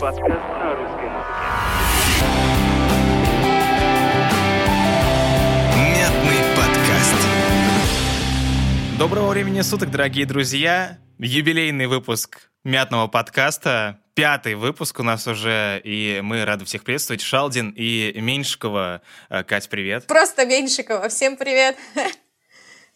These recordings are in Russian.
Подкаст на русской музыке. Мятный подкаст. Доброго времени суток, дорогие друзья. Юбилейный выпуск мятного подкаста. Пятый выпуск у нас уже, и мы рады всех приветствовать. Шалдин и Меньшикова. Э, Кать, привет. Просто Меньшикова. Всем привет.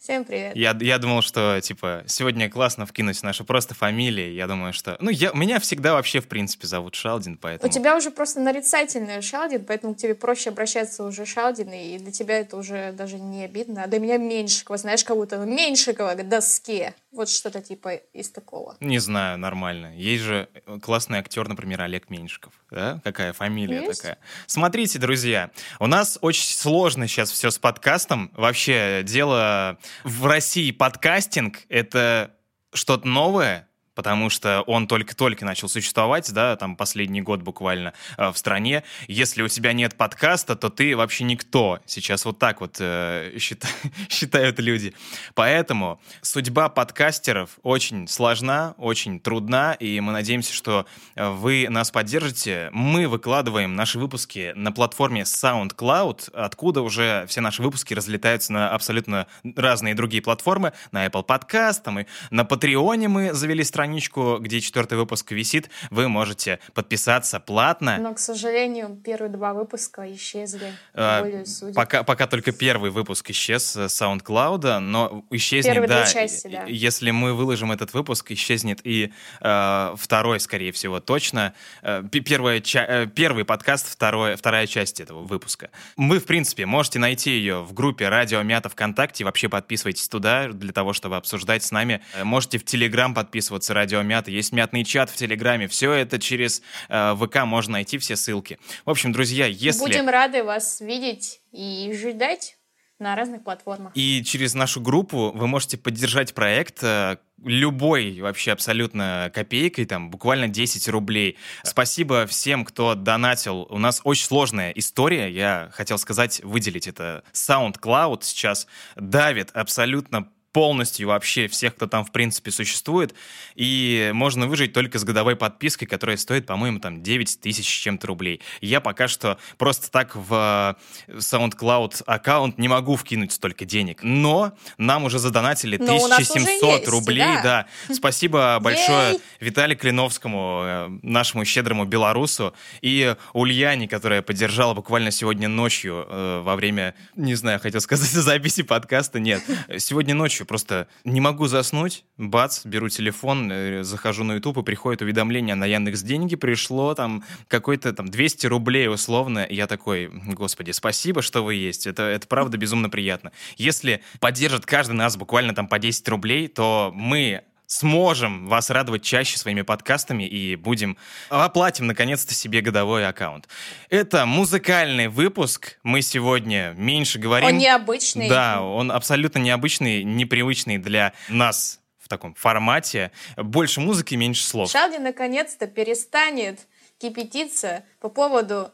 Всем привет. Я, я думал, что, типа, сегодня классно вкинуть наши просто фамилии. Я думаю, что... Ну, я, меня всегда вообще, в принципе, зовут Шалдин, поэтому... У тебя уже просто нарицательная Шалдин, поэтому к тебе проще обращаться уже Шалдин, и для тебя это уже даже не обидно. А для меня Меньшикова, знаешь, как будто Меньшикова к доске. Вот что-то типа из такого. Не знаю, нормально. Есть же классный актер, например, Олег Меньшиков. Да? Какая фамилия Есть? такая. Смотрите, друзья, у нас очень сложно сейчас все с подкастом. Вообще, дело в России подкастинг — это что-то новое, потому что он только-только начал существовать, да, там последний год буквально э, в стране. Если у тебя нет подкаста, то ты вообще никто. Сейчас вот так вот э, счита- считают люди. Поэтому судьба подкастеров очень сложна, очень трудна, и мы надеемся, что э, вы нас поддержите. Мы выкладываем наши выпуски на платформе SoundCloud, откуда уже все наши выпуски разлетаются на абсолютно разные другие платформы, на Apple Podcast, там и на Патреоне мы завели страничку, где четвертый выпуск висит. Вы можете подписаться платно. Но, к сожалению, первые два выпуска исчезли. А. Пока, пока только первый выпуск исчез с SoundCloud, но исчезнет, Первые да, части, да. Если мы выложим этот выпуск, исчезнет и э, второй, скорее всего, точно. Э, первая ча- э, первый подкаст, второй, вторая часть этого выпуска. Вы, в принципе, можете найти ее в группе Радио Мята ВКонтакте. Вообще подписывайтесь туда для того, чтобы обсуждать с нами. Э, Можете в Телеграм подписываться, Радио Мята. Есть мятный чат в Телеграме. Все это через э, ВК можно найти, все ссылки. В общем, друзья, если... Будем рады вас видеть и ждать на разных платформах. И через нашу группу вы можете поддержать проект э, любой вообще абсолютно копейкой, там буквально 10 рублей. Спасибо всем, кто донатил. У нас очень сложная история, я хотел сказать, выделить это. SoundCloud сейчас давит абсолютно полностью вообще всех, кто там, в принципе, существует. И можно выжить только с годовой подпиской, которая стоит, по-моему, там 9 тысяч с чем-то рублей. Я пока что просто так в э, SoundCloud аккаунт не могу вкинуть столько денег. Но нам уже задонатили Но у нас уже 1700 есть, рублей. да. Да. Спасибо большое Ей! Виталию Клиновскому, э, нашему щедрому белорусу, и Ульяне, которая поддержала буквально сегодня ночью э, во время, не знаю, хотел сказать, записи подкаста. Нет, сегодня ночью просто не могу заснуть. Бац, беру телефон, э, захожу на YouTube и приходит уведомление на Яндекс Деньги. Пришло там какой-то там 200 рублей условно. И я такой, господи, спасибо, что вы есть. Это, это правда безумно приятно. Если поддержит каждый нас буквально там по 10 рублей, то мы сможем вас радовать чаще своими подкастами и будем оплатим наконец-то себе годовой аккаунт. Это музыкальный выпуск. Мы сегодня меньше говорим. Он необычный. Да, он абсолютно необычный, непривычный для нас в таком формате. Больше музыки, меньше слов. Шалди наконец-то перестанет кипятиться по поводу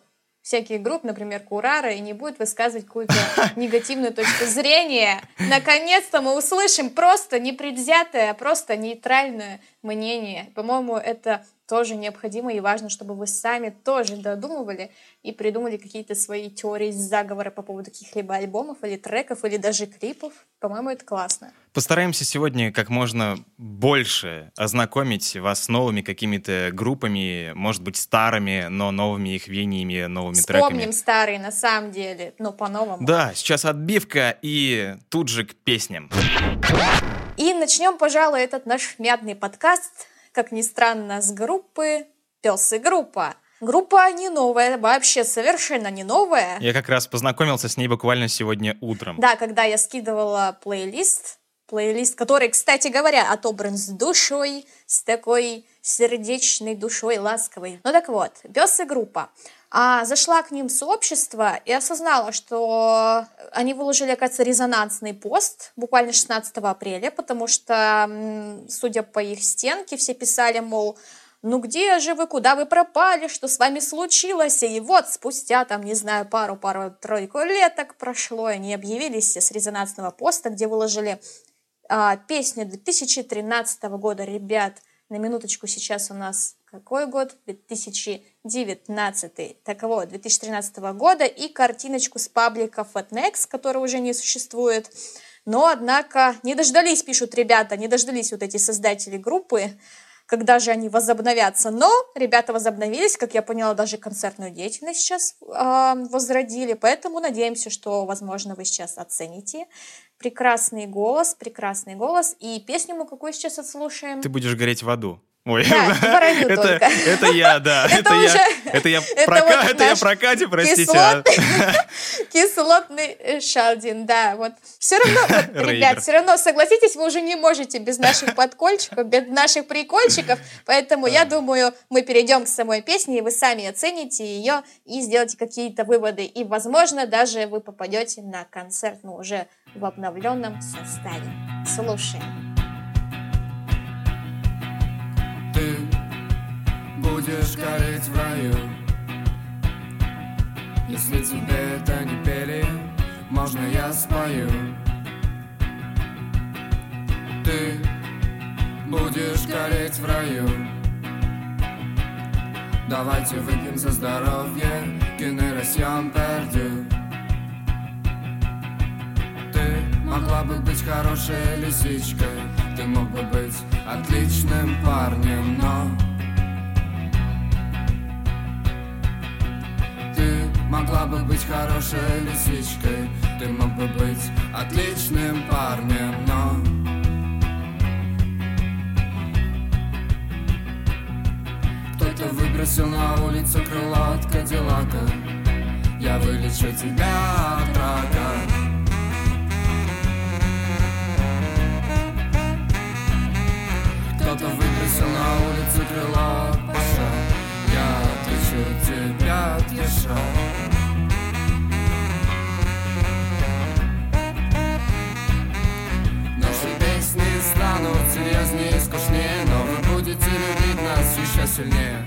всяких групп, например, Курара, и не будет высказывать какую-то негативную точку зрения. Наконец-то мы услышим просто непредвзятое, просто нейтральное мнение. По-моему, это тоже необходимо и важно, чтобы вы сами тоже додумывали и придумали какие-то свои теории заговора по поводу каких-либо альбомов или треков, или даже клипов. По-моему, это классно. Постараемся сегодня как можно больше ознакомить вас с новыми какими-то группами, может быть, старыми, но новыми их веяниями, новыми Вспомним треками. старые на самом деле, но по-новому. Да, сейчас отбивка и тут же к песням. И начнем, пожалуй, этот наш мятный подкаст, как ни странно, с группы «Пес и группа». Группа не новая, вообще совершенно не новая. Я как раз познакомился с ней буквально сегодня утром. Да, когда я скидывала плейлист, плейлист, который, кстати говоря, отобран с душой, с такой сердечной душой, ласковой. Ну так вот, «Пес и группа». А зашла к ним сообщество и осознала, что они выложили, оказывается, резонансный пост буквально 16 апреля, потому что, судя по их стенке, все писали, мол, ну где же вы, куда вы пропали, что с вами случилось? И вот спустя, там, не знаю, пару-пару-тройку лет так прошло, и они объявились с резонансного поста, где выложили а, песню 2013 года. Ребят, на минуточку сейчас у нас Какой год? 2019. Так вот, 2013 года и картиночку с паблика Fatnex, который уже не существует. Но, однако, не дождались, пишут ребята, не дождались вот эти создатели группы, когда же они возобновятся. Но ребята возобновились, как я поняла, даже концертную деятельность сейчас э, возродили. Поэтому надеемся, что, возможно, вы сейчас оцените прекрасный голос, прекрасный голос. И песню мы какую сейчас отслушаем? Ты будешь гореть в аду. Ой, Да, это, это я, да. Это Это, я, это я, это про, вот Ка- это я наш про Катю, простите. а. Кислотный, кислотный шалдин, да, вот. Все равно, вот, ребят, все равно, согласитесь, вы уже не можете без наших подкольчиков, без наших прикольчиков, поэтому я думаю, мы перейдем к самой песне, и вы сами оцените ее и сделаете какие-то выводы, и, возможно, даже вы попадете на концерт, ну, уже в обновленном составе. Слушаем. Будешь гореть в раю. Если тебе это не пели, можно я спою? Ты будешь гореть в раю. Давайте выпьем за здоровье Генерасьон пердю. Ты могла бы быть хорошей лисичкой Ты мог бы быть отличным парнем, но могла бы быть хорошей лисичкой. Ты мог бы быть отличным парнем, но Кто-то выбросил на улицу крыло от Кадиллака. Я вылечу тебя от рака. Кто-то выбросил на улицу крыло отвечу тебя Наши песни станут серьезнее и скучнее Но вы будете любить нас еще сильнее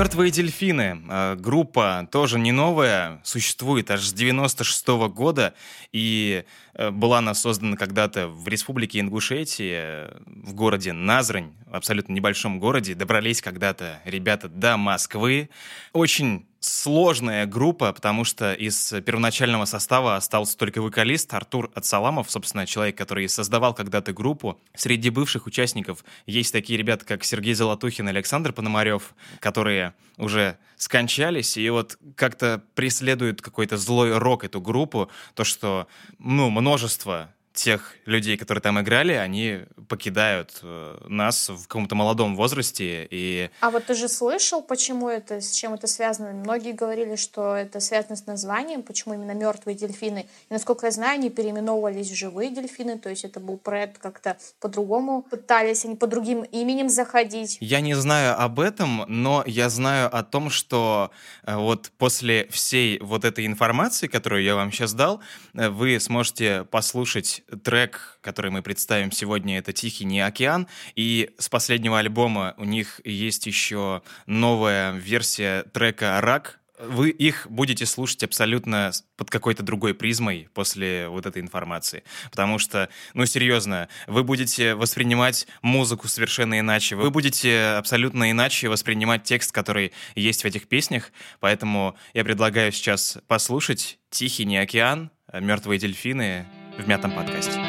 Мертвые дельфины. Э, Группа тоже не новая, существует аж с 96 года и э, была она создана когда-то в республике Ингушетия, э, в городе Назрань, абсолютно небольшом городе. Добрались когда-то ребята до Москвы. Очень сложная группа, потому что из первоначального состава остался только вокалист Артур Ацаламов, собственно, человек, который создавал когда-то группу. Среди бывших участников есть такие ребята, как Сергей Золотухин и Александр Пономарев, которые уже скончались, и вот как-то преследует какой-то злой рок эту группу, то, что, ну, множество тех людей, которые там играли, они покидают э, нас в каком-то молодом возрасте, и А вот ты же слышал, почему это, с чем это связано? Многие говорили, что это связано с названием, почему именно мертвые дельфины. И насколько я знаю, они переименовывались в живые дельфины, то есть это был проект как-то по-другому пытались, они по другим именем заходить. Я не знаю об этом, но я знаю о том, что э, вот после всей вот этой информации, которую я вам сейчас дал, э, вы сможете послушать трек, который мы представим сегодня, это «Тихий не океан», и с последнего альбома у них есть еще новая версия трека «Рак», вы их будете слушать абсолютно под какой-то другой призмой после вот этой информации. Потому что, ну, серьезно, вы будете воспринимать музыку совершенно иначе, вы будете абсолютно иначе воспринимать текст, который есть в этих песнях. Поэтому я предлагаю сейчас послушать «Тихий не океан», «Мертвые дельфины» в мятом подкасте.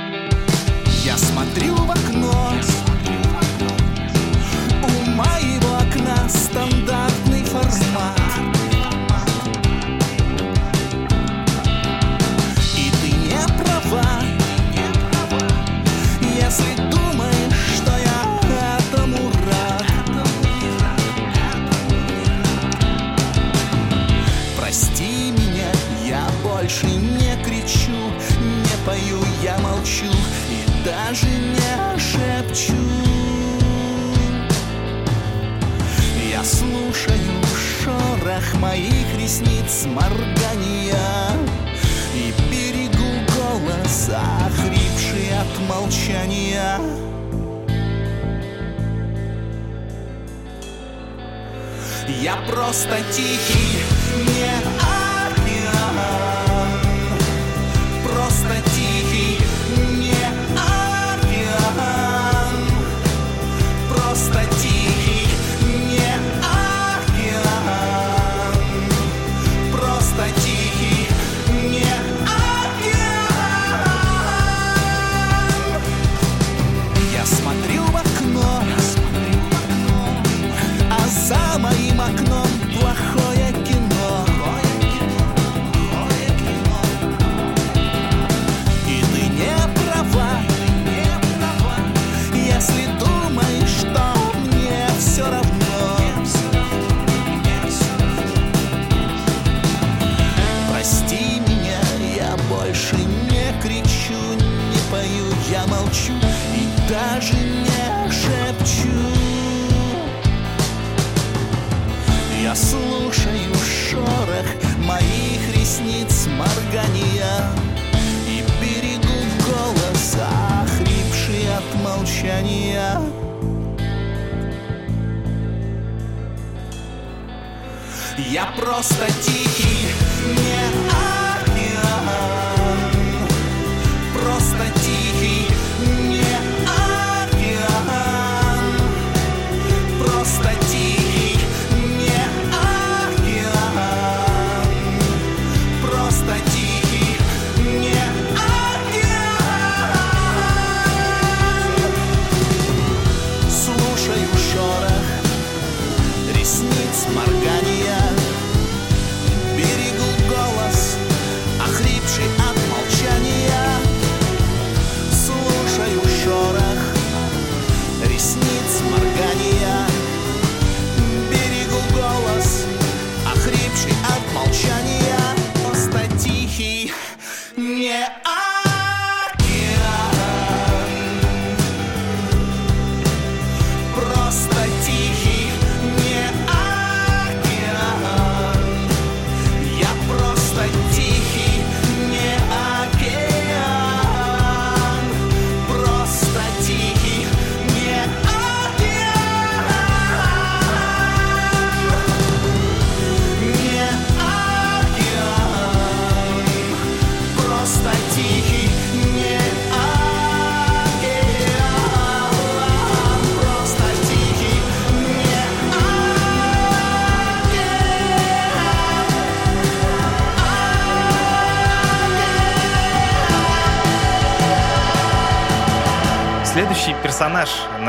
Я смотрю в даже не шепчу. Я слушаю шорох моих ресниц, моргания И берегу голос, охрипший от молчания Я просто тихий, не молчания Я просто тихий,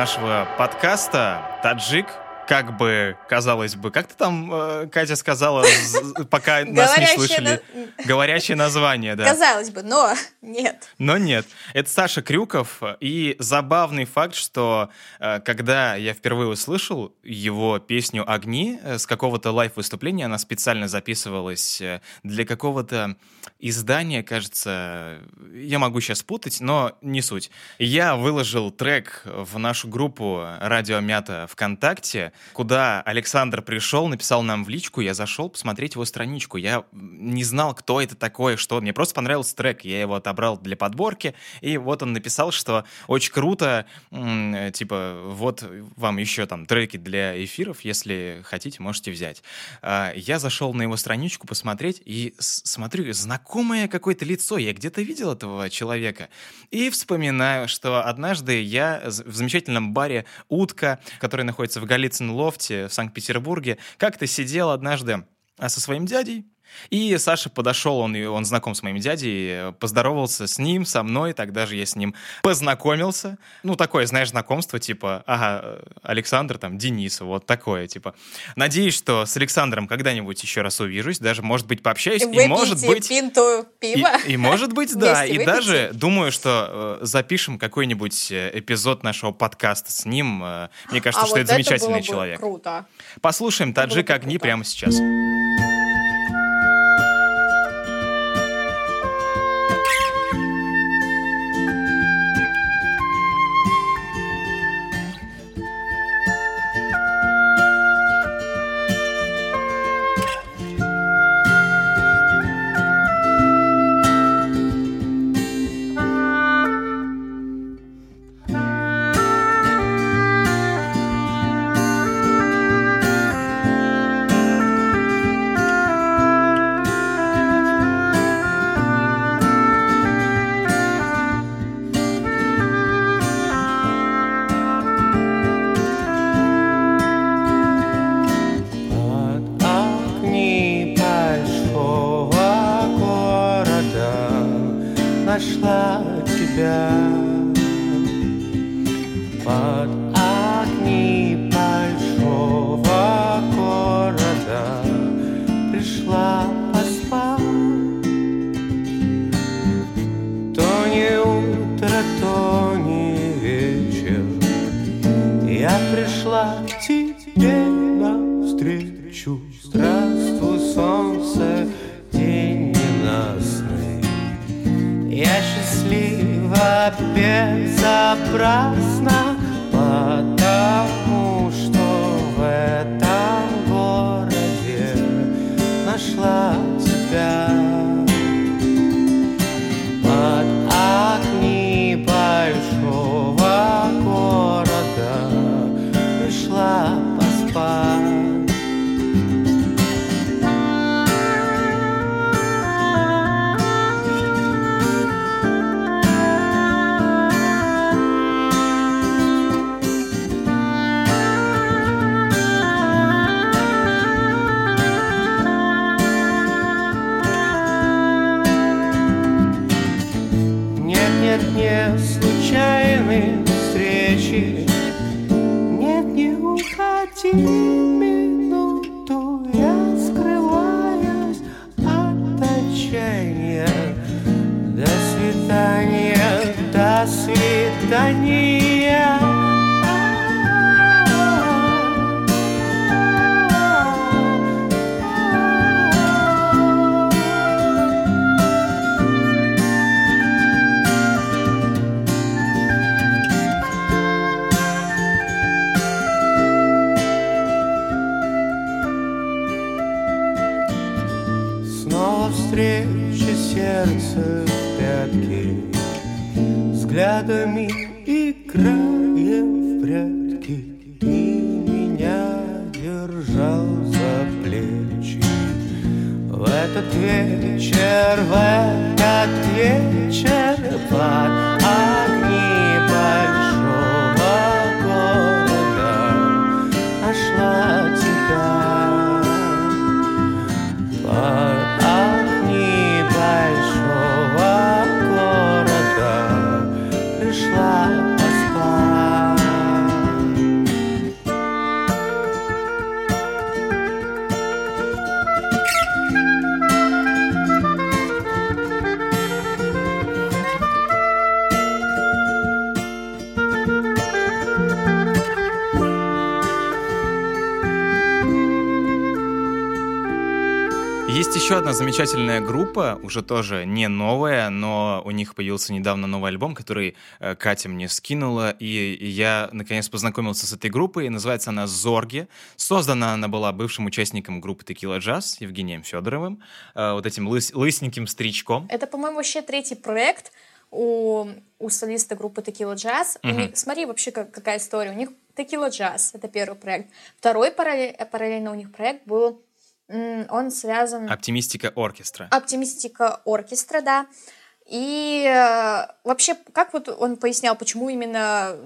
нашего подкаста — Таджик. Как бы, казалось бы, как ты там, э, Катя, сказала, пока нас не слышали? Говорящее название, да. Казалось бы, но нет. Но нет. Это Саша Крюков. И забавный факт, что э, когда я впервые услышал его песню «Огни» э, с какого-то лайв-выступления, она специально записывалась для какого-то издания, кажется, я могу сейчас путать, но не суть. Я выложил трек в нашу группу «Радио Мята» ВКонтакте, Куда Александр пришел, написал нам в личку, я зашел посмотреть его страничку. Я не знал, кто это такое, что... Мне просто понравился трек, я его отобрал для подборки, и вот он написал, что очень круто, типа, вот вам еще там треки для эфиров, если хотите, можете взять. А, Я зашел на его страничку посмотреть, и смотрю, знакомое какое-то лицо, я где-то видел этого человека. И вспоминаю, что однажды я в замечательном баре «Утка», который находится в Голицын-Лофте в Санкт-Петербурге, как-то сидел однажды а, со своим дядей, и Саша подошел, он, и он знаком с моим дядей, поздоровался с ним, со мной, тогда же я с ним познакомился. Ну, такое, знаешь, знакомство, типа, ага, Александр, там, Денис, вот такое, типа. Надеюсь, что с Александром когда-нибудь еще раз увижусь, даже, может быть, пообщаюсь, и, Выпейте может быть... пинту И, пива. и может быть, да. И выпейте. даже думаю, что э, запишем какой-нибудь э, эпизод нашего подкаста с ним. Э, Мне кажется, а что вот это замечательный было бы человек. круто. Послушаем таджик огни прямо сейчас. Под нашла тебя. naufragar. Замечательная группа, уже тоже не новая, но у них появился недавно новый альбом, который э, Катя мне скинула, и, я наконец познакомился с этой группой. Называется она «Зорги». Создана она была бывшим участником группы «Текила Джаз» Евгением Федоровым, э, вот этим лыс, лысненьким старичком. Это, по-моему, вообще третий проект у, у солиста группы Tequila Jazz. У Мгм. них- смотри вообще, как- какая история. У них Tequila Jazz, это первый проект. Второй параллель- параллельно у них проект был, он связан... Оптимистика оркестра. Оптимистика оркестра, да. И э, вообще, как вот он пояснял, почему именно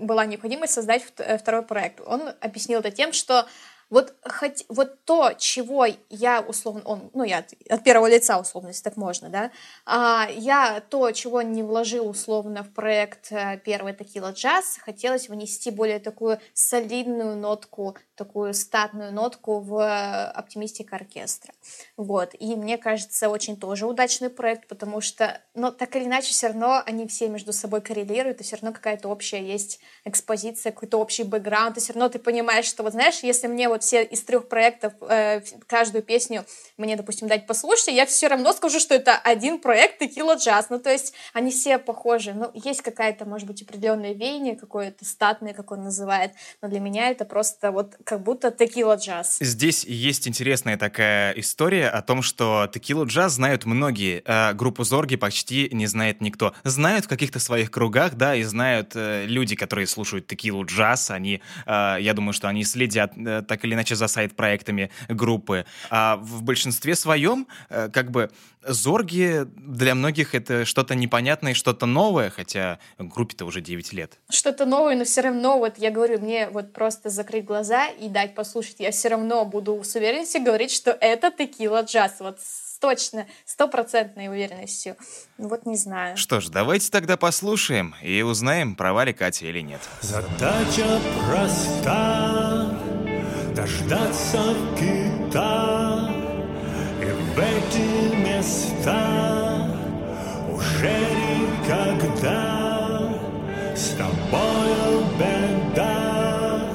была необходимость создать э, второй проект? Он объяснил это тем, что вот, хоть, вот то, чего я условно, он, ну я от, от первого лица условно, если так можно, да, а, я то, чего не вложил условно в проект э, первый Текила Джаз, хотелось внести более такую солидную нотку, такую статную нотку в э, оптимистика оркестра. Вот. И мне кажется, очень тоже удачный проект, потому что, но так или иначе, все равно они все между собой коррелируют, и все равно какая-то общая есть экспозиция, какой-то общий бэкграунд, и все равно ты понимаешь, что вот знаешь, если мне вот все из трех проектов э, каждую песню мне, допустим, дать послушать, я все равно скажу, что это один проект Текила Джаз. Ну, то есть они все похожи. Ну, есть какая-то, может быть, определенное веяние, какое-то статное, как он называет, но для меня это просто вот как будто Текила Джаз. Здесь есть интересная такая история о том, что текилу джаз знают многие, а группу Зорги почти не знает никто. Знают в каких-то своих кругах, да, и знают э, люди, которые слушают текилу джаз, они, э, я думаю, что они следят э, так или иначе за сайт-проектами группы. А в большинстве своем, э, как бы, Зорги для многих это что-то непонятное, что-то новое, хотя группе-то уже 9 лет. что-то новое, но все равно, вот я говорю, мне вот просто закрыть глаза и дать послушать, я все равно буду с уверенностью говорить, что это текила джаз, вот с точно, стопроцентной уверенностью. Ну Вот не знаю. Что ж, давайте тогда послушаем и узнаем, права ли Катя или нет. Задача проста Дождаться кита И в эти места Уже никогда. С тобою беда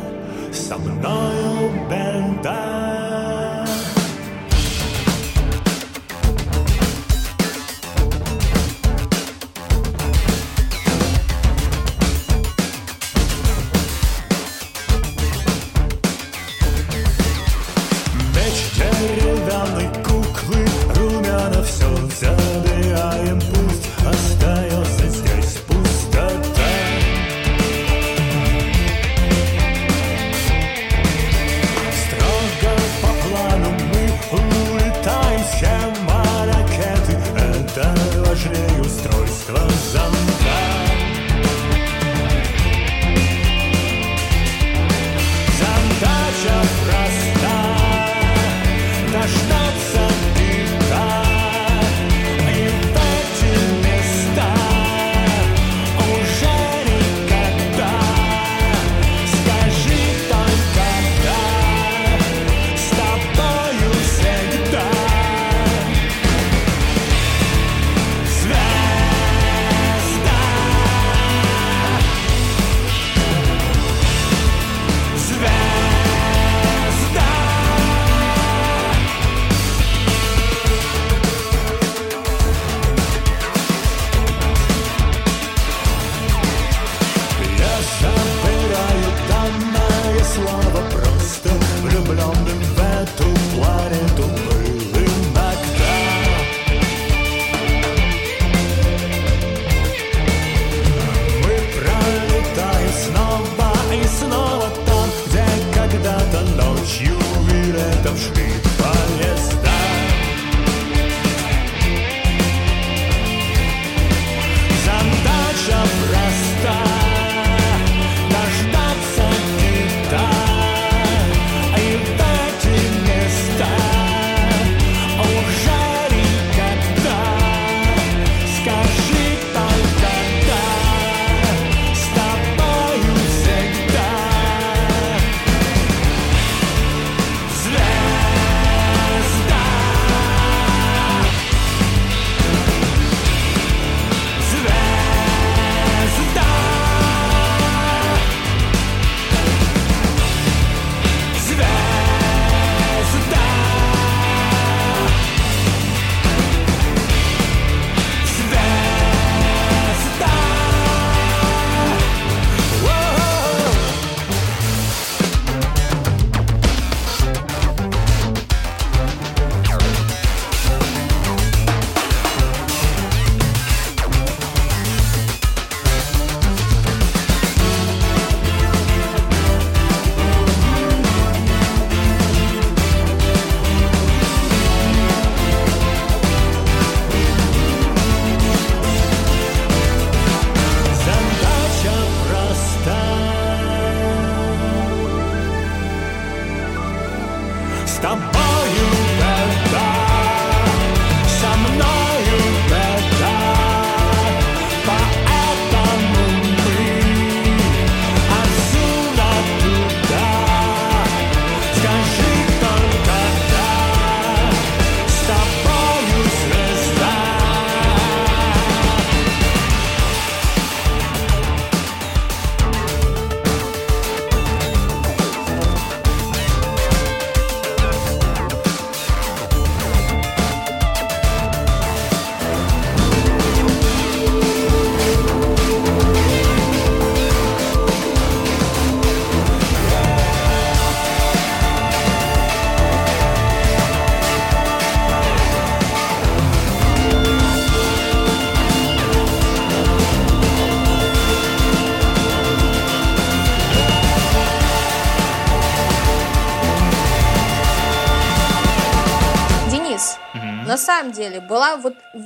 Со мною беда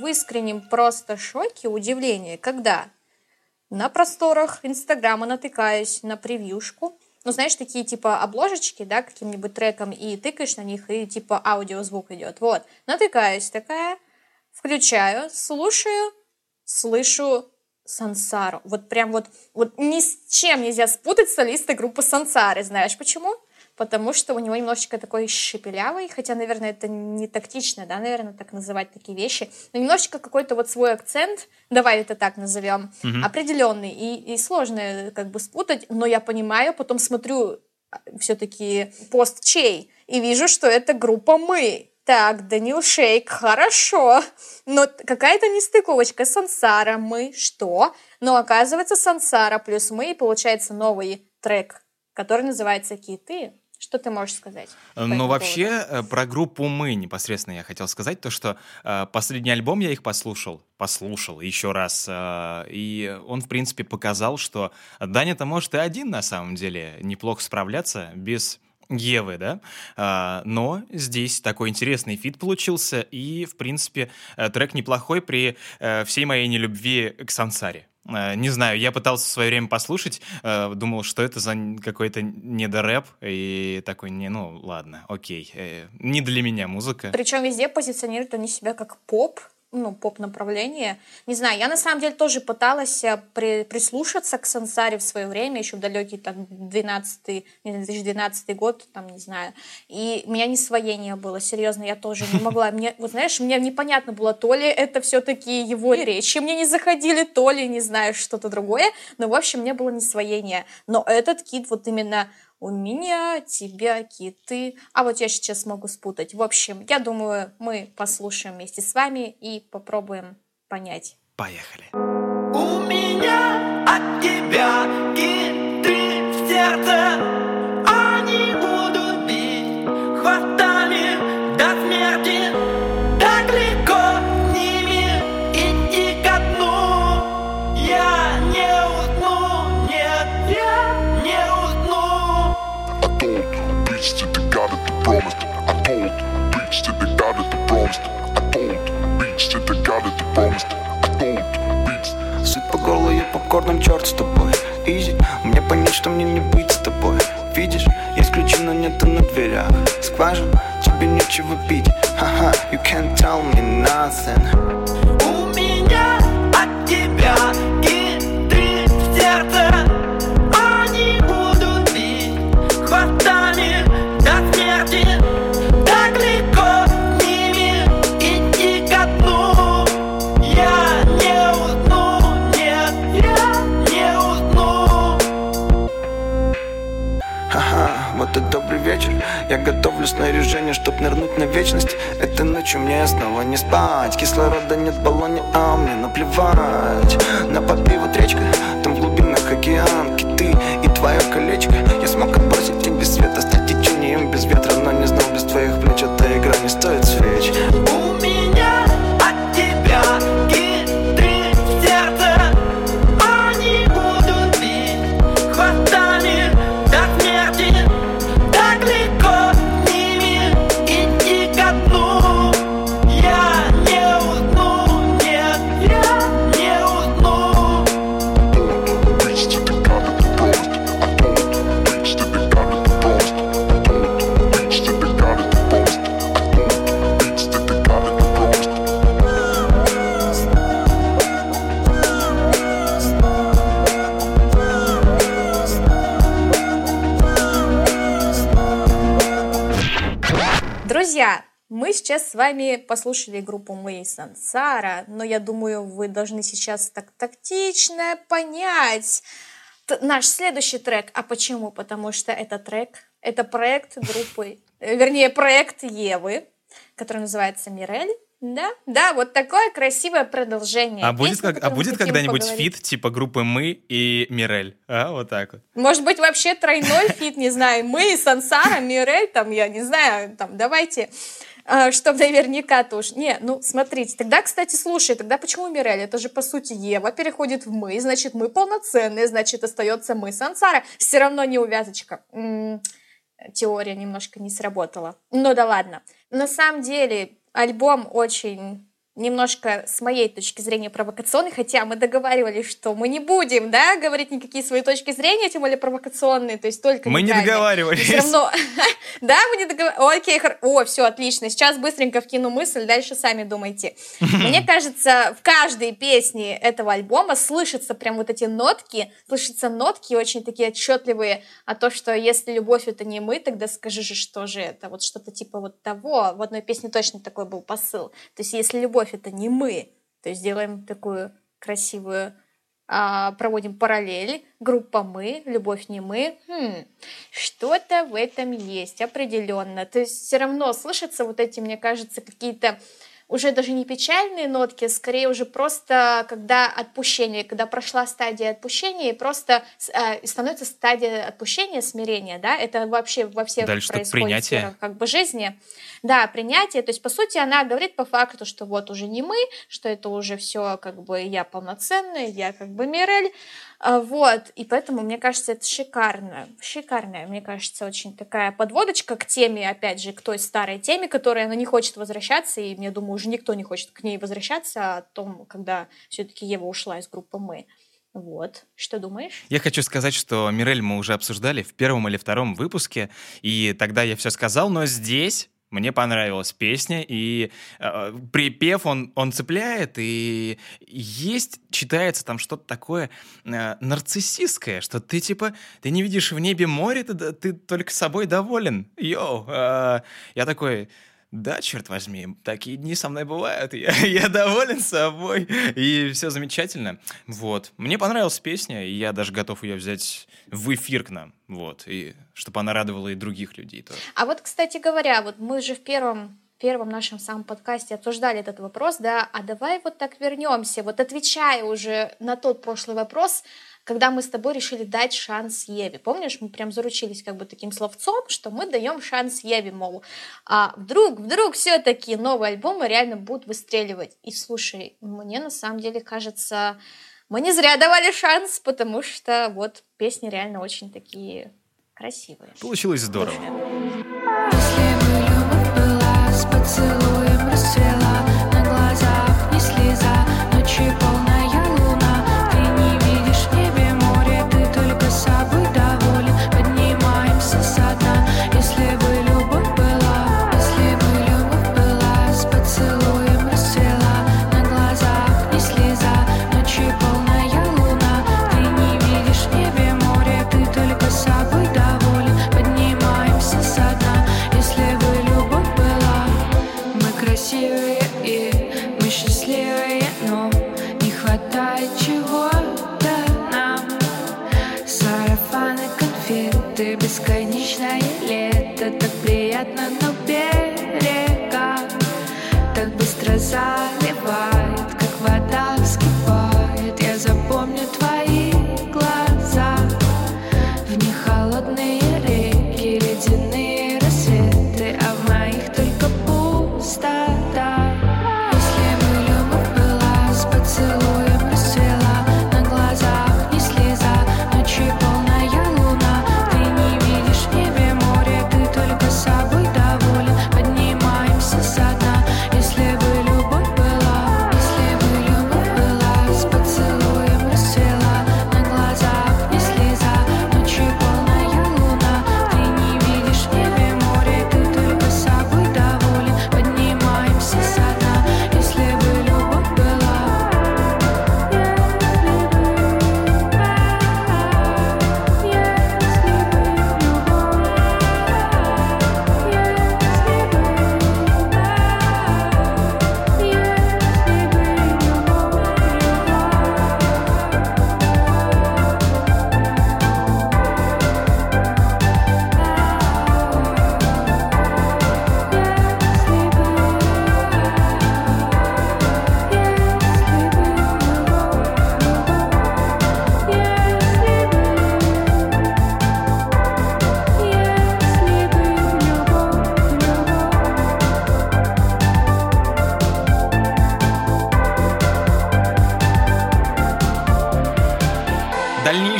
в искреннем просто шоке, удивлении, когда на просторах Инстаграма натыкаюсь на превьюшку, ну, знаешь, такие типа обложечки, да, каким-нибудь треком, и тыкаешь на них, и типа аудиозвук идет. Вот, натыкаюсь такая, включаю, слушаю, слышу Сансару. Вот прям вот, вот ни с чем нельзя спутать солиста группы Сансары. Знаешь почему? Потому что у него немножечко такой шепелявый, хотя, наверное, это не тактично, да, наверное, так называть такие вещи, но немножечко какой-то вот свой акцент, давай это так назовем, Мгм. определенный, и, и сложно как бы спутать, но я понимаю, потом смотрю все-таки пост чей, и вижу, что это группа «Мы». Так, Данил Шейк, хорошо. Но какая-то нестыковочка. Сансара, мы, что? Но оказывается, Сансара плюс мы, и получается новый трек, который называется «Киты». Что ты можешь сказать? по этому Ну, вообще, э, про группу «Мы» непосредственно я хотел сказать, то, что э, последний альбом я их послушал, послушал еще раз, э, и он, в принципе, показал, что Даня-то может и один, на самом деле, неплохо справляться без Евы, да, А, но здесь такой интересный фит получился, и, в принципе, э, трек неплохой при э, всей моей нелюбви к Сансаре. Э, Не знаю, я пытался в свое время послушать, э, думал, что это за какой-то недорэп, и такой, не, ну ладно, окей, э, не для меня музыка. Причем везде позиционируют они себя как поп, ну, поп-направление. Не знаю, я на самом деле тоже пыталась э, при- прислушаться к Сансаре в свое время, еще в далекий там 12 не знаю, 2012 год, там, не знаю. И у меня не своение было, серьезно, я тоже не могла. Мне, вот знаешь, мне непонятно было, то ли это все-таки его речи мне не заходили, то ли, не знаю, что-то другое. Но, в общем, мне было не своение. Но этот кит вот именно у меня, тебя, киты. А вот я сейчас могу спутать. В общем, я думаю, мы послушаем вместе с вами и попробуем понять. Поехали. У меня от тебя киты в сердце I told beats. Сыт по горлу, я попкорном, черт с тобой. Изи, мне понять, что мне не быть с тобой. Видишь, есть ключи, но нету на дверях. Скважин, тебе нечего пить. Ха-ха, you can't tell me nothing. У меня от тебя Я готовлю снаряжение, чтоб нырнуть на вечность. Этой ночью мне снова не спать. Кислорода нет в баллоне, а мне наплевать На попе вот речка, там в глубинах океан Киты и твое колечко Я смог сейчас с вами послушали группу Мы и Сансара, но я думаю, вы должны сейчас так тактично понять наш следующий трек. А почему? Потому что это трек, это проект группы, э, вернее, проект Евы, который называется Мирель. Да, да, вот такое красивое продолжение. А будет, Песня, как, а будет когда-нибудь поговорить. фит типа группы «Мы» и «Мирель»? А, вот так вот. Может быть, вообще тройной фит, не знаю, мы, Сансара, Мирель, там, я не знаю, там, давайте, чтобы наверняка-то уж. Не, ну, смотрите, тогда, кстати, слушай, тогда почему Мирель? Это же, по сути, Ева переходит в мы, значит, мы полноценные, значит, остается мы, Сансара. Все равно не увязочка. М, Теория немножко не сработала. Ну да ладно. На самом деле, альбом очень немножко с моей точки зрения провокационный, хотя мы договаривались, что мы не будем, да, говорить никакие свои точки зрения, тем более провокационные, то есть только Мы не договаривались. Всё равно, да, мы не договаривались. Окей, о, все, отлично. Сейчас быстренько вкину мысль, дальше сами думайте. Мне кажется, в каждой песне этого альбома слышатся прям вот эти нотки, слышатся нотки очень такие отчетливые, а то, что если любовь это не мы, тогда скажи же, что же это, вот что-то типа вот того. В одной песне точно такой был посыл. То есть если любовь это не мы, то есть делаем такую красивую а, проводим параллель, группа мы, любовь не мы. Хм, что-то в этом есть определенно. То есть все равно слышатся вот эти, мне кажется, какие-то уже даже не печальные нотки, а скорее уже просто когда отпущение, когда прошла стадия отпущения, и просто э, становится стадия отпущения, смирения, да, это вообще во всех Дальше происходит принятие. сферах как бы жизни. Да, принятие, то есть по сути она говорит по факту, что вот уже не мы, что это уже все как бы я полноценная, я как бы Мирель, вот, и поэтому, мне кажется, это шикарно, шикарная, мне кажется, очень такая подводочка к теме, опять же, к той старой теме, которая она не хочет возвращаться, и, я думаю, уже никто не хочет к ней возвращаться, о том, когда все-таки Ева ушла из группы «Мы». Вот, что думаешь? Я хочу сказать, что Мирель мы уже обсуждали в первом или втором выпуске, и тогда я все сказал, но здесь мне понравилась песня, и э, припев он, он цепляет, и есть, читается там что-то такое э, нарциссистское, что ты типа, ты не видишь в небе море, ты, ты только собой доволен. Йоу, э, я такой, да, черт возьми, такие дни со мной бывают, я, я доволен собой, и все замечательно. Вот, мне понравилась песня, и я даже готов ее взять в эфир к нам, вот, и чтобы она радовала и других людей тоже. А вот, кстати говоря, вот мы же в первом первом нашем самом подкасте обсуждали этот вопрос, да, а давай вот так вернемся, вот отвечая уже на тот прошлый вопрос, когда мы с тобой решили дать шанс Еве. Помнишь, мы прям заручились как бы таким словцом, что мы даем шанс Еве, мол, а вдруг, вдруг все-таки новые альбомы реально будут выстреливать. И слушай, мне на самом деле кажется, мы не зря давали шанс, потому что вот песни реально очень такие красивые. Получилось здорово. Если бы любовь была с поцелуем расцвела На глазах не слеза, ночью inside.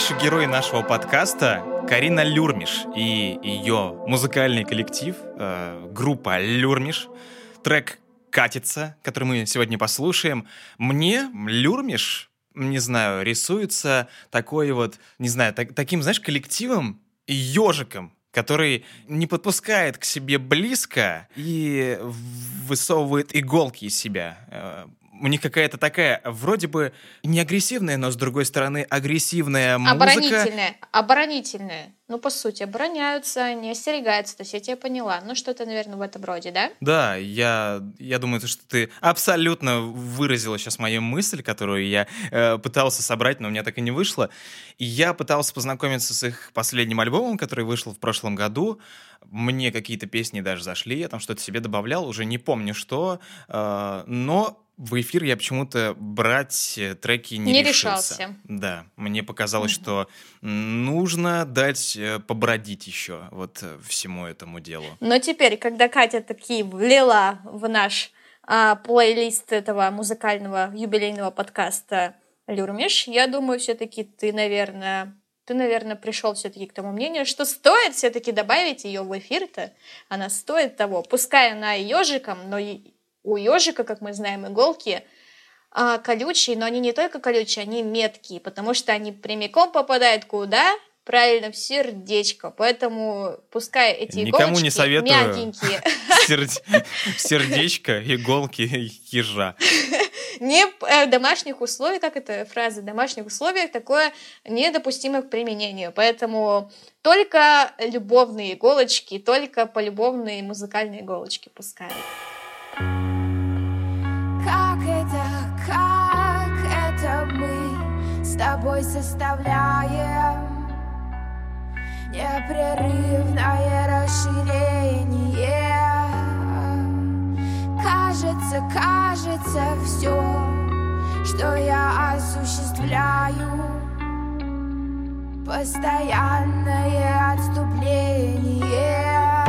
Дальнейший герой нашего подкаста Карина Люрмиш и ее музыкальный коллектив, э, группа Люрмиш. Трек катится, который мы сегодня послушаем, мне Люрмиш, не знаю, рисуется такой вот, не знаю, так- таким, знаешь, коллективом ежиком, который не подпускает к себе близко и высовывает иголки из себя. У них какая-то такая, вроде бы не агрессивная, но с другой стороны агрессивная музыка. Оборонительная. Оборонительная. Ну, по сути, обороняются, не остерегаются. То есть я тебя поняла. Ну, что-то, наверное, в этом роде, да? Да, я, я думаю, что ты абсолютно выразила сейчас мою мысль, которую я э, пытался собрать, но у меня так и не вышло. И я пытался познакомиться с их последним альбомом, который вышел в прошлом году. Мне какие-то песни даже зашли, я там что-то себе добавлял, уже не помню что, э, но в эфир я почему-то брать э, треки не, Не решился. решался. Да, мне показалось, что нужно дать э, побродить еще вот э, всему этому делу. Но теперь, когда Катя такие влила в наш а, плейлист этого музыкального юбилейного подкаста Люрмиш, я думаю, все-таки ты, наверное, ты, наверное, пришел все-таки к тому мнению, что стоит все-таки добавить ее в эфир-то. Она стоит того. Пускай она и ежиком, но и у ежика, как мы знаем, иголки а, колючие, но они не только колючие, они меткие, потому что они прямиком попадают куда? Правильно, в сердечко. Поэтому пускай эти Никому иголочки не советую. мягенькие. Серд- Сердечко, иголки, ежа. Не э, в домашних условиях, как это фраза, в домашних условиях такое недопустимо к применению. Поэтому только любовные иголочки, только полюбовные музыкальные иголочки пускай. С тобой составляем непрерывное расширение? Кажется, кажется, все, что я осуществляю, постоянное отступление.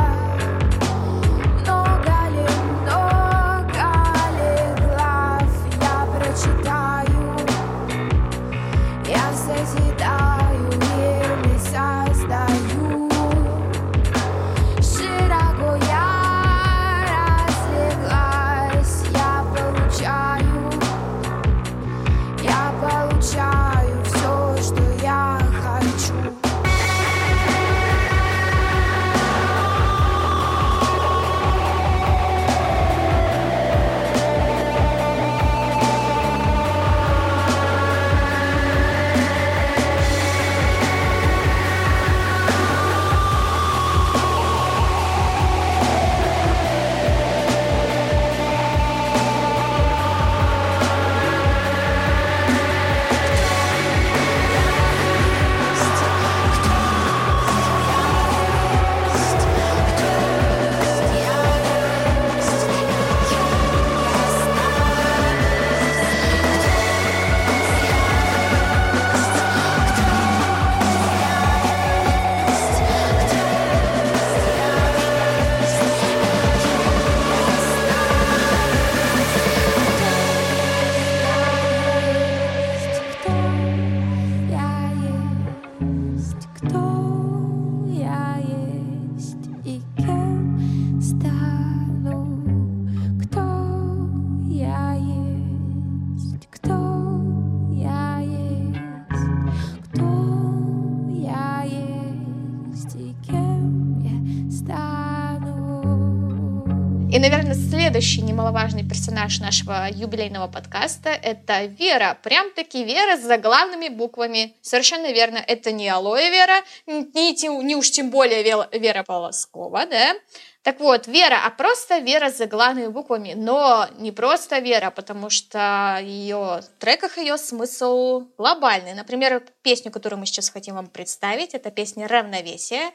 Персонаж нашего юбилейного подкаста — это Вера. Прям-таки Вера с заглавными буквами. Совершенно верно, это не Алоэ Вера, не, не уж тем более Вера Полоскова, да? Так вот, Вера, а просто Вера с заглавными буквами, но не просто Вера, потому что ее, в треках ее смысл глобальный. Например, песню, которую мы сейчас хотим вам представить, это песня «Равновесие».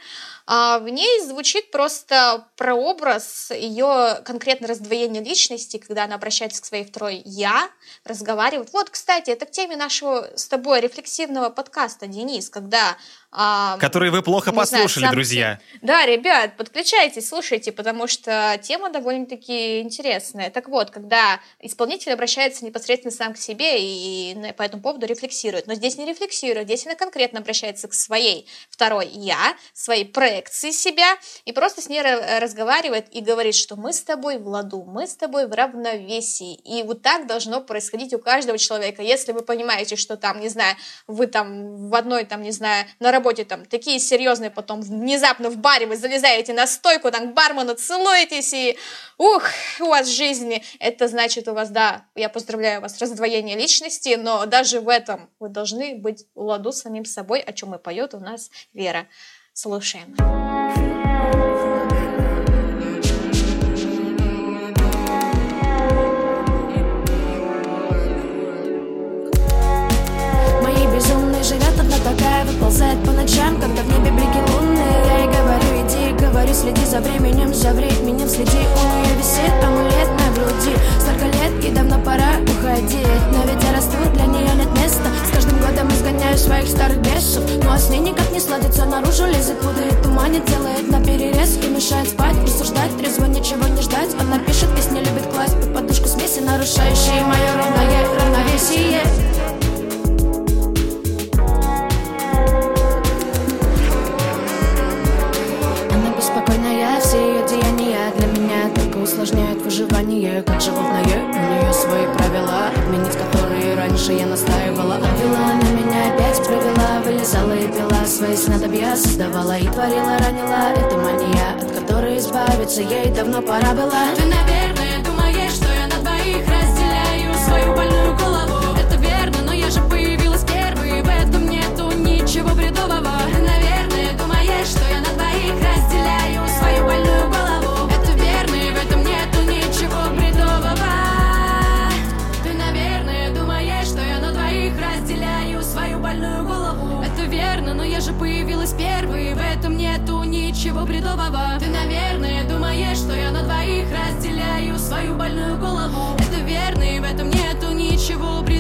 А в ней звучит просто прообраз ее конкретно раздвоение личности, когда она обращается к своей второй «я», разговаривает. Вот, кстати, это к теме нашего с тобой рефлексивного подкаста, Денис, когда а, Которые вы плохо знаю, послушали, сам друзья. Да, ребят, подключайтесь, слушайте, потому что тема довольно-таки интересная. Так вот, когда исполнитель обращается непосредственно сам к себе и по этому поводу рефлексирует. Но здесь не рефлексирует, здесь она конкретно обращается к своей второй я, своей проекции себя, и просто с ней ра- разговаривает и говорит, что мы с тобой в ладу, мы с тобой в равновесии. И вот так должно происходить у каждого человека. Если вы понимаете, что там, не знаю, вы там в одной, там, не знаю, на работе там такие серьезные, потом внезапно в баре вы залезаете на стойку, там к бармену целуетесь, и ух, у вас жизни. Это значит у вас, да, я поздравляю вас, раздвоение личности, но даже в этом вы должны быть в ладу с самим собой, о чем и поет у нас Вера. Слушаем. Мои такая Выползает по ночам, когда в небе блики лунные. Я ей говорю, иди, говорю, следи за временем За временем следи, у нее висит амулет на груди. Столько лет, и давно пора уходить. Но ведь я расту, для нее нет места. С каждым годом изгоняю своих старых бесов. Ну а с ней никак не сладится, наружу лезет Путает, туманит, делает на перерез И мешает спать, рассуждать, трезво ничего не ждать. Она пишет, песни любит класть под подушку смеси Нарушающие мое ровное равновесие усложняют выживание. Как животное, у нее свои правила. Отменить которые раньше я настаивала. Обвела она меня опять провела Вылезала и пила свои снадобья. Создавала и творила, ранила. Это мания, от которой избавиться Ей давно пора была Ты, наверное, думаешь, что я на двоих разделяю Свою больную голову. Это верно, но я же появилась первой. В этом нету ничего бредового. Ты, наверное, думаешь, что я на двоих разделяю Свою больную голову ничего бредового Ты, наверное, думаешь, что я на двоих разделяю Свою больную голову. Это верно, и в этом нету ничего бредового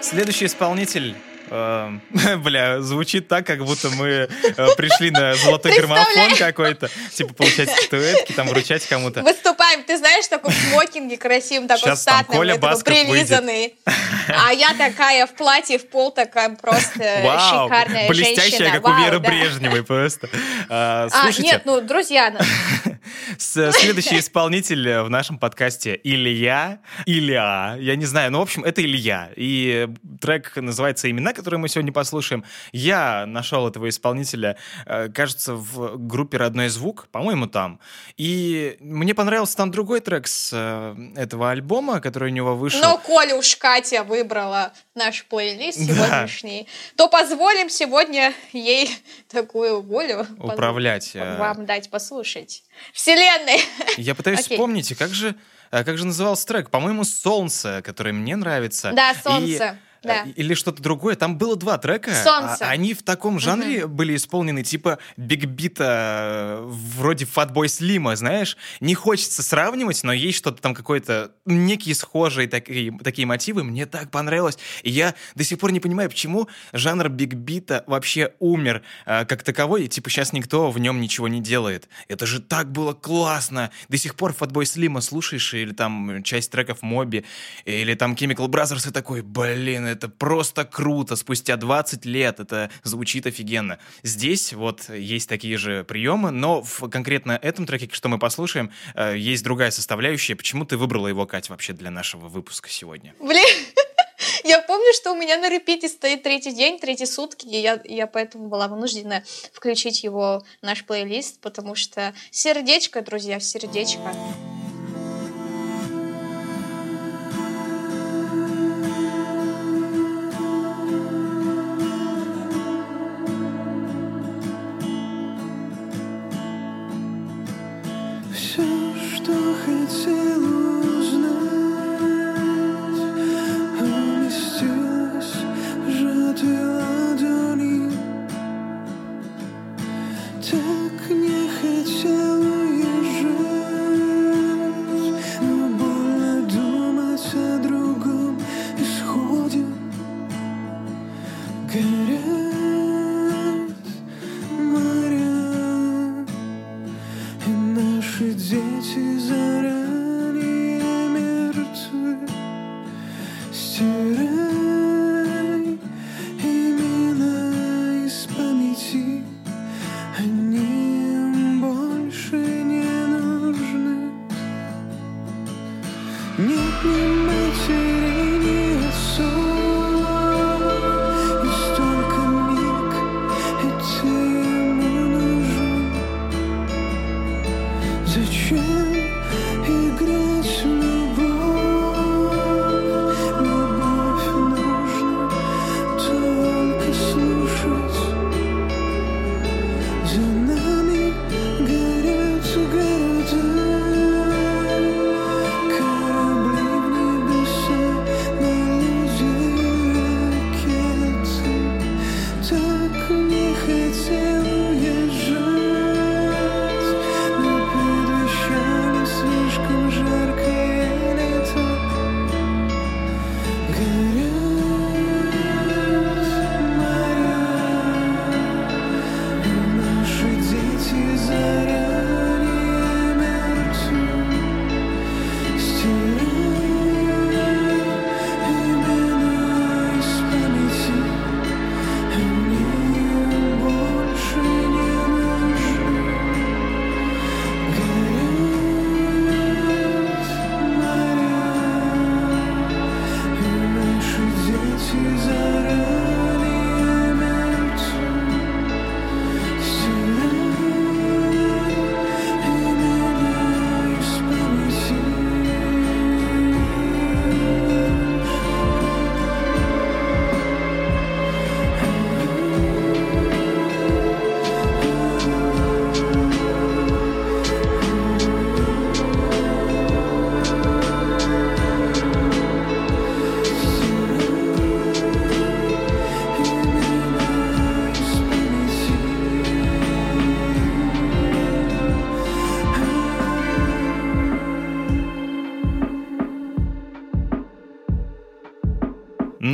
Следующий исполнитель... э, Бля, звучит так, как будто мы э, пришли на золотой граммофон какой-то. Типа получать статуэтки, там вручать кому-то. Выступаем, ты знаешь, в таком смокинге красивом, такой Коля такой Басков выйдет. прилизанный. А я такая в платье, в пол, такая просто Вау, шикарная блестящая, женщина. как у Веры. Брежневой просто. А, А, Слушайте, нет, ну, друзья, ну, Следующий исполнитель э, в нашем подкасте Илья. Илья. Я не знаю, ну, в общем, это Илья. И трек называется «Имена», который мы сегодня послушаем. Я нашел этого исполнителя, э, кажется, в группе «Родной звук», по-моему, там. И мне понравился там другой трек с э, этого альбома, который у него вышел. но коли уж Катя выбрала наш плейлист сегодняшний, то позволим сегодня ей такую волю Управлять, э. вам дать послушать. Вселенной! Я пытаюсь Окей. вспомнить, как же, э, как же назывался трек? По-моему, «Солнце», который мне нравится. Да, И, «Солнце», да. э, Или что-то другое. Там было два трека. «Солнце». а Они в таком жанре были исполнены, типа бигбита, вроде Фатбой Слима, знаешь? Не хочется сравнивать, но есть что-то там какое-то, некие схожие такие, такие мотивы. Мне так понравилось. И я до сих пор не понимаю, почему жанр бигбита вообще умер э, как таковой, и типа сейчас никто в нем ничего не делает. Это же так было классно. До сих пор Fatboy Slim слушаешь, или там часть треков Моби, или там Chemical Brothers, и такой, блин, это просто круто. Спустя 20 лет это звучит офигенно. Здесь вот есть такие же приемы, но в конкретно этом треке, что мы послушаем, э, есть другая составляющая. Почему ты выбрала его, Кать, вообще для нашего выпуска сегодня? Блин, я помню, что у меня на репите стоит третий день, третьи сутки, и я, я поэтому была вынуждена включить его в наш плейлист, потому что сердечко, друзья, сердечко. Все,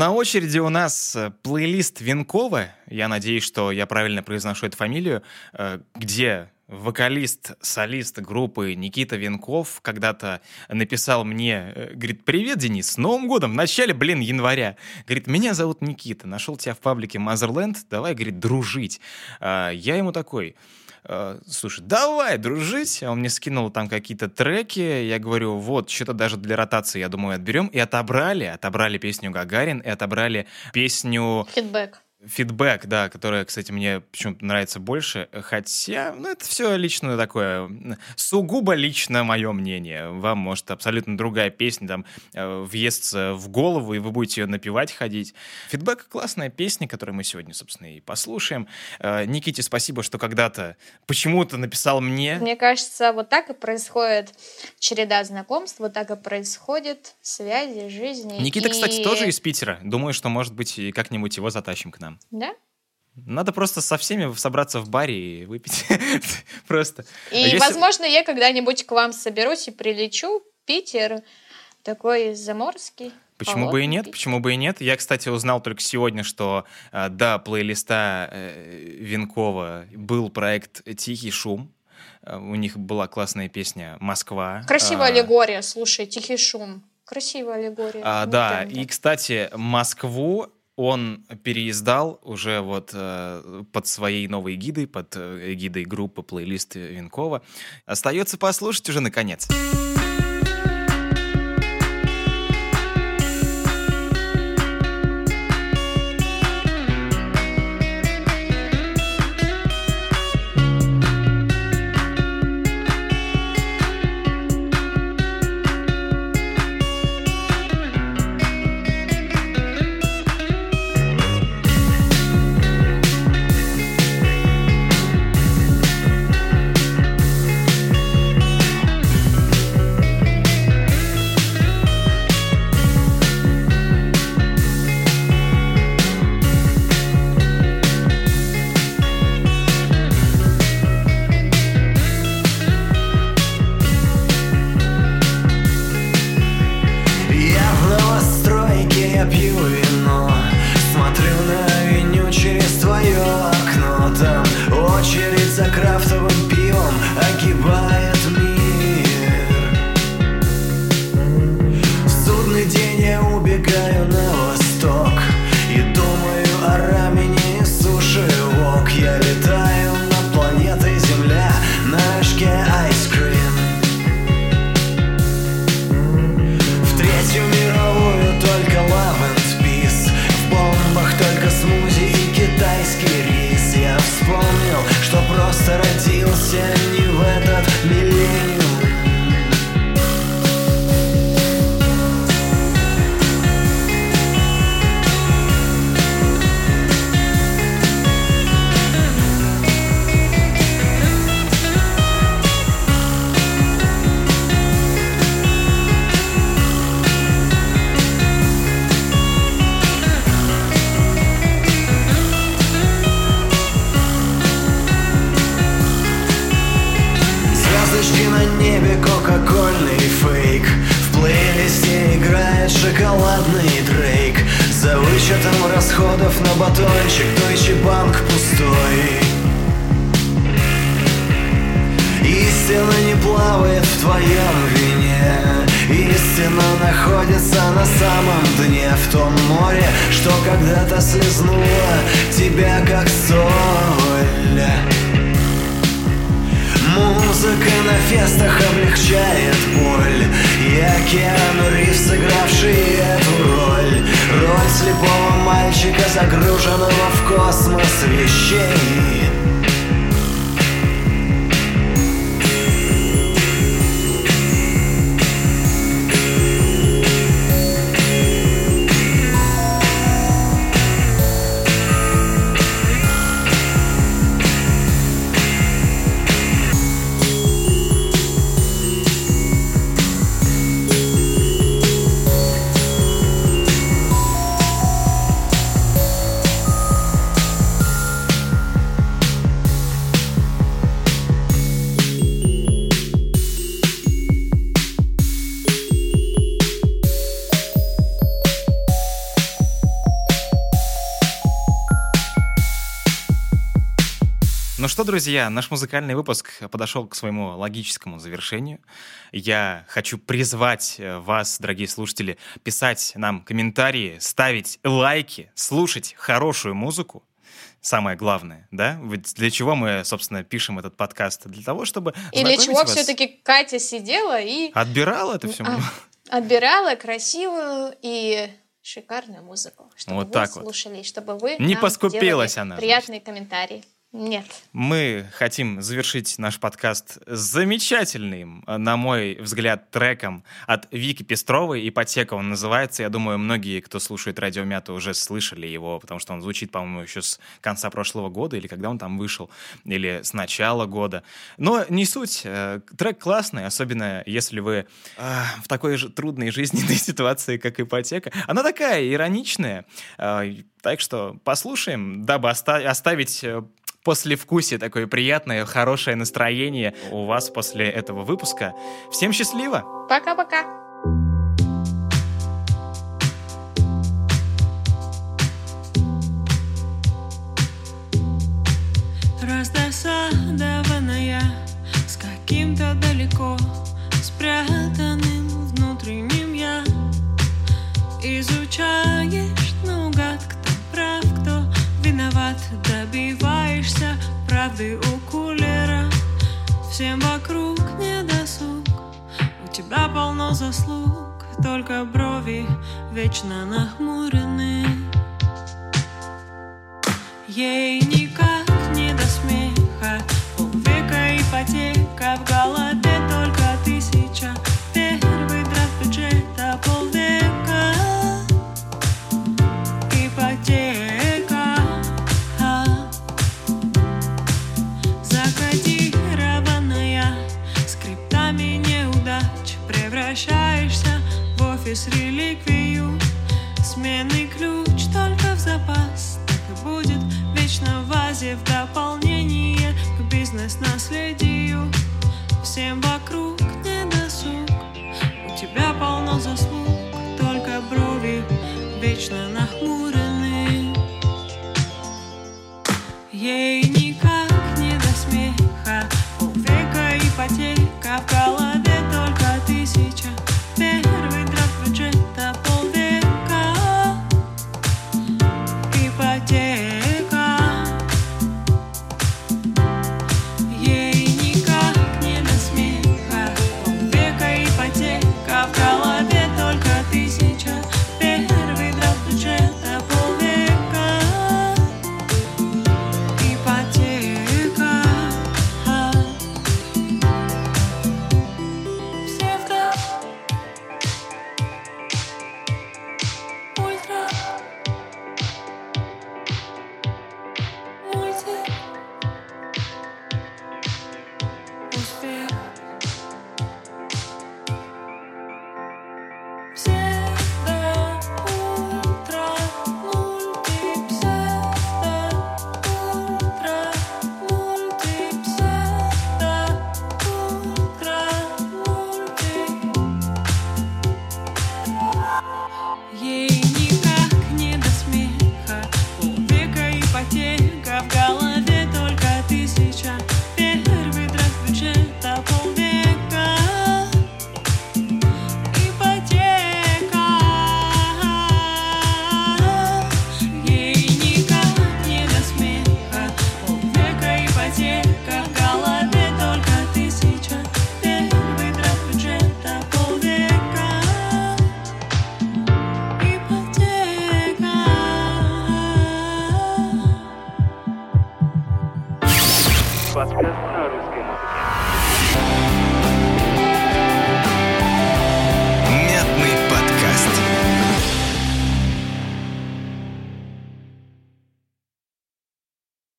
На очереди у нас э, плейлист Венкова. Я надеюсь, что я правильно произношу эту фамилию, э, где вокалист, солист группы Никита Венков когда-то написал мне, э, говорит, привет, Денис, с Новым годом, в начале, блин, января. Говорит, меня зовут Никита, нашел тебя в паблике Motherland, давай, говорит, дружить. Я ему такой, «Э, слушай, давай дружить. Он мне скинул там какие-то треки. Я говорю, вот, что-то даже для ротации, я думаю, отберем. И отобрали, отобрали песню Гагарин, и отобрали песню Фидбэк. Фидбэк, да, которая, кстати, мне почему-то нравится больше, хотя, ну, это все личное такое, сугубо лично мое мнение. Вам, может, абсолютно другая песня там э, въестся в голову, и вы будете ее напевать, ходить. Фидбэк — классная песня, которую мы сегодня, собственно, и послушаем. Э, Никите спасибо, что когда-то почему-то написал мне. Мне кажется, вот так и происходит череда знакомств, вот так и происходит связи, жизни. Никита, кстати, И- тоже из Питера. Думаю, что, может быть, и как-нибудь его затащим к нам. Да? Надо просто со всеми собраться в баре и выпить. Просто. И, А если- возможно, я когда-нибудь к вам соберусь и прилечу. Питер такой заморский. Почему бы и нет? Питер. Почему бы и нет? Я, кстати, узнал только сегодня, что э, до плейлиста э, Винкова был проект «Тихий шум». Э, У них была классная песня «Москва». Красивая А, аллегория, слушай, тихий шум. Красивая аллегория. а, Ну, да, прям, и, кстати, Москву он переиздал уже вот э, под своей новой гидой, под э, эгидой группы плейлист Винкова. Остается послушать уже наконец. Тучки облегчает боль. И Океан Ривз, сыгравший эту роль. Роль слепого мальчика, загруженного в космос вещей что, друзья, наш музыкальный выпуск подошел к своему логическому завершению. Я хочу призвать э, вас, дорогие слушатели, писать нам комментарии, ставить лайки, слушать хорошую музыку. Самое главное, да? Ведь для чего мы, собственно, пишем этот подкаст? Для того, чтобы И для чего вас- все-таки Катя сидела и Отбирала это все? А, отбирала красивую и шикарную музыку, чтобы Вот вы так вот. слушали, и чтобы вы Не поскупилась она, приятные комментарии. Нет. Мы хотим завершить наш подкаст замечательным, э, на мой взгляд, треком от Вики Пестровой «Ипотека» он называется. Я думаю, многие, кто слушает «Радио Мята», уже слышали его, потому что он звучит, по-моему, еще с конца прошлого года, или когда он там вышел, или с начала года. Но не суть. э, Трек классный, особенно если вы э, в такой же трудной жизненной ситуации, как ипотека. Она такая ироничная. Так что послушаем, дабы оста- оставить послевкусие, такое приятное, хорошее настроение у вас после этого выпуска. Всем счастливо! Пока-пока. Всем вокруг недосуг У тебя полно заслуг Только брови вечно нахмурены. Ей никак не до смеха. Полвека ипотека в голове офис реликвию. Сменный ключ только в запас. Так и будет вечно в вазе В дополнение к бизнес-наследию. Всем вокруг недосуг У тебя полно заслуг. Только брови вечно нахмурены. Ей никак не до смеха. Полвека ипотека в голове